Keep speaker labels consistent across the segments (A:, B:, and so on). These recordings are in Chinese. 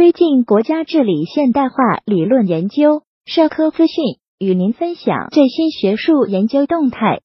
A: 推进国家治理现代化理论研究，社科资讯与您分享最新学术研究动态。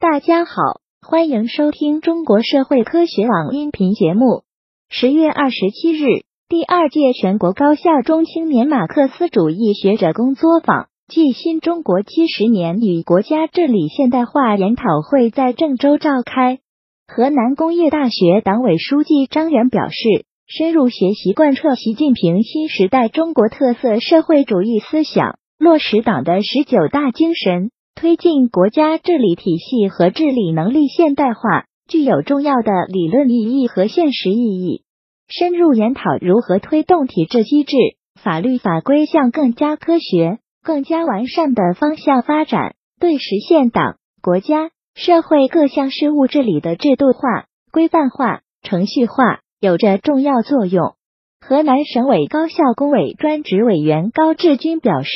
A: 大家好，欢迎收听中国社会科学网音频节目。十月二十七日，第二届全国高校中青年马克思主义学者工作坊暨新中国七十年与国家治理现代化研讨会在郑州召开。河南工业大学党委书记张元表示。深入学习贯彻习近平新时代中国特色社会主义思想，落实党的十九大精神，推进国家治理体系和治理能力现代化，具有重要的理论意义和现实意义。深入研讨如何推动体制机制、法律法规向更加科学、更加完善的方向发展，对实现党、国家、社会各项事务治理的制度化、规范化、程序化。有着重要作用。河南省委高校工委专职委员高志军表示，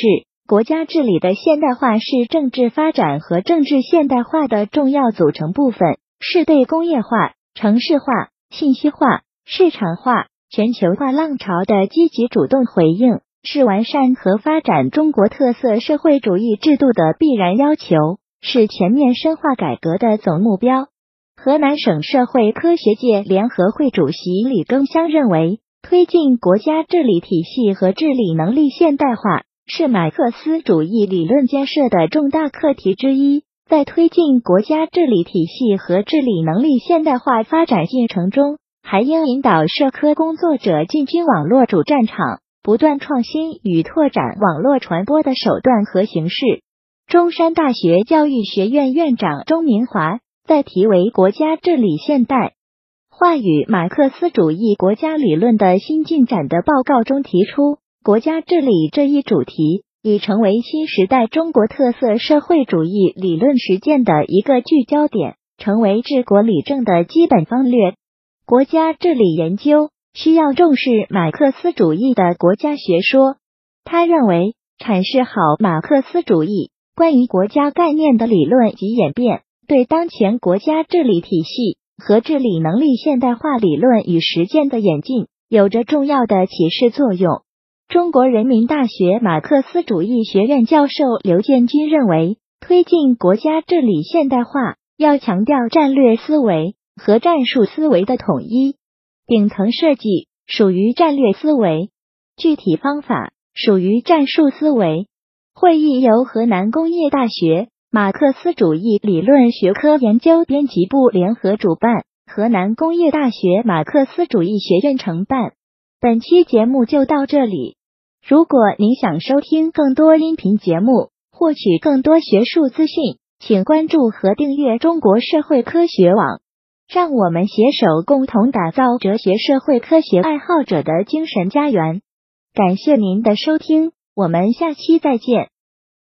A: 国家治理的现代化是政治发展和政治现代化的重要组成部分，是对工业化、城市化、信息化、市场化、全球化浪潮的积极主动回应，是完善和发展中国特色社会主义制度的必然要求，是全面深化改革的总目标。河南省社会科学界联合会主席李庚香认为，推进国家治理体系和治理能力现代化是马克思主义理论建设的重大课题之一。在推进国家治理体系和治理能力现代化发展进程中，还应引导社科工作者进军网络主战场，不断创新与拓展网络传播的手段和形式。中山大学教育学院院长钟明华。在题为《国家治理现代化与马克思主义国家理论的新进展》的报告中提出，国家治理这一主题已成为新时代中国特色社会主义理论实践的一个聚焦点，成为治国理政的基本方略。国家治理研究需要重视马克思主义的国家学说。他认为，阐释好马克思主义关于国家概念的理论及演变。对当前国家治理体系和治理能力现代化理论与实践的演进有着重要的启示作用。中国人民大学马克思主义学院教授刘建军认为，推进国家治理现代化要强调战略思维和战术思维的统一，顶层设计属于战略思维，具体方法属于战术思维。会议由河南工业大学。马克思主义理论学科研究编辑部联合主办，河南工业大学马克思主义学院承办。本期节目就到这里。如果您想收听更多音频节目，获取更多学术资讯，请关注和订阅中国社会科学网。让我们携手共同打造哲学社会科学爱好者的精神家园。感谢您的收听，我们下期再见。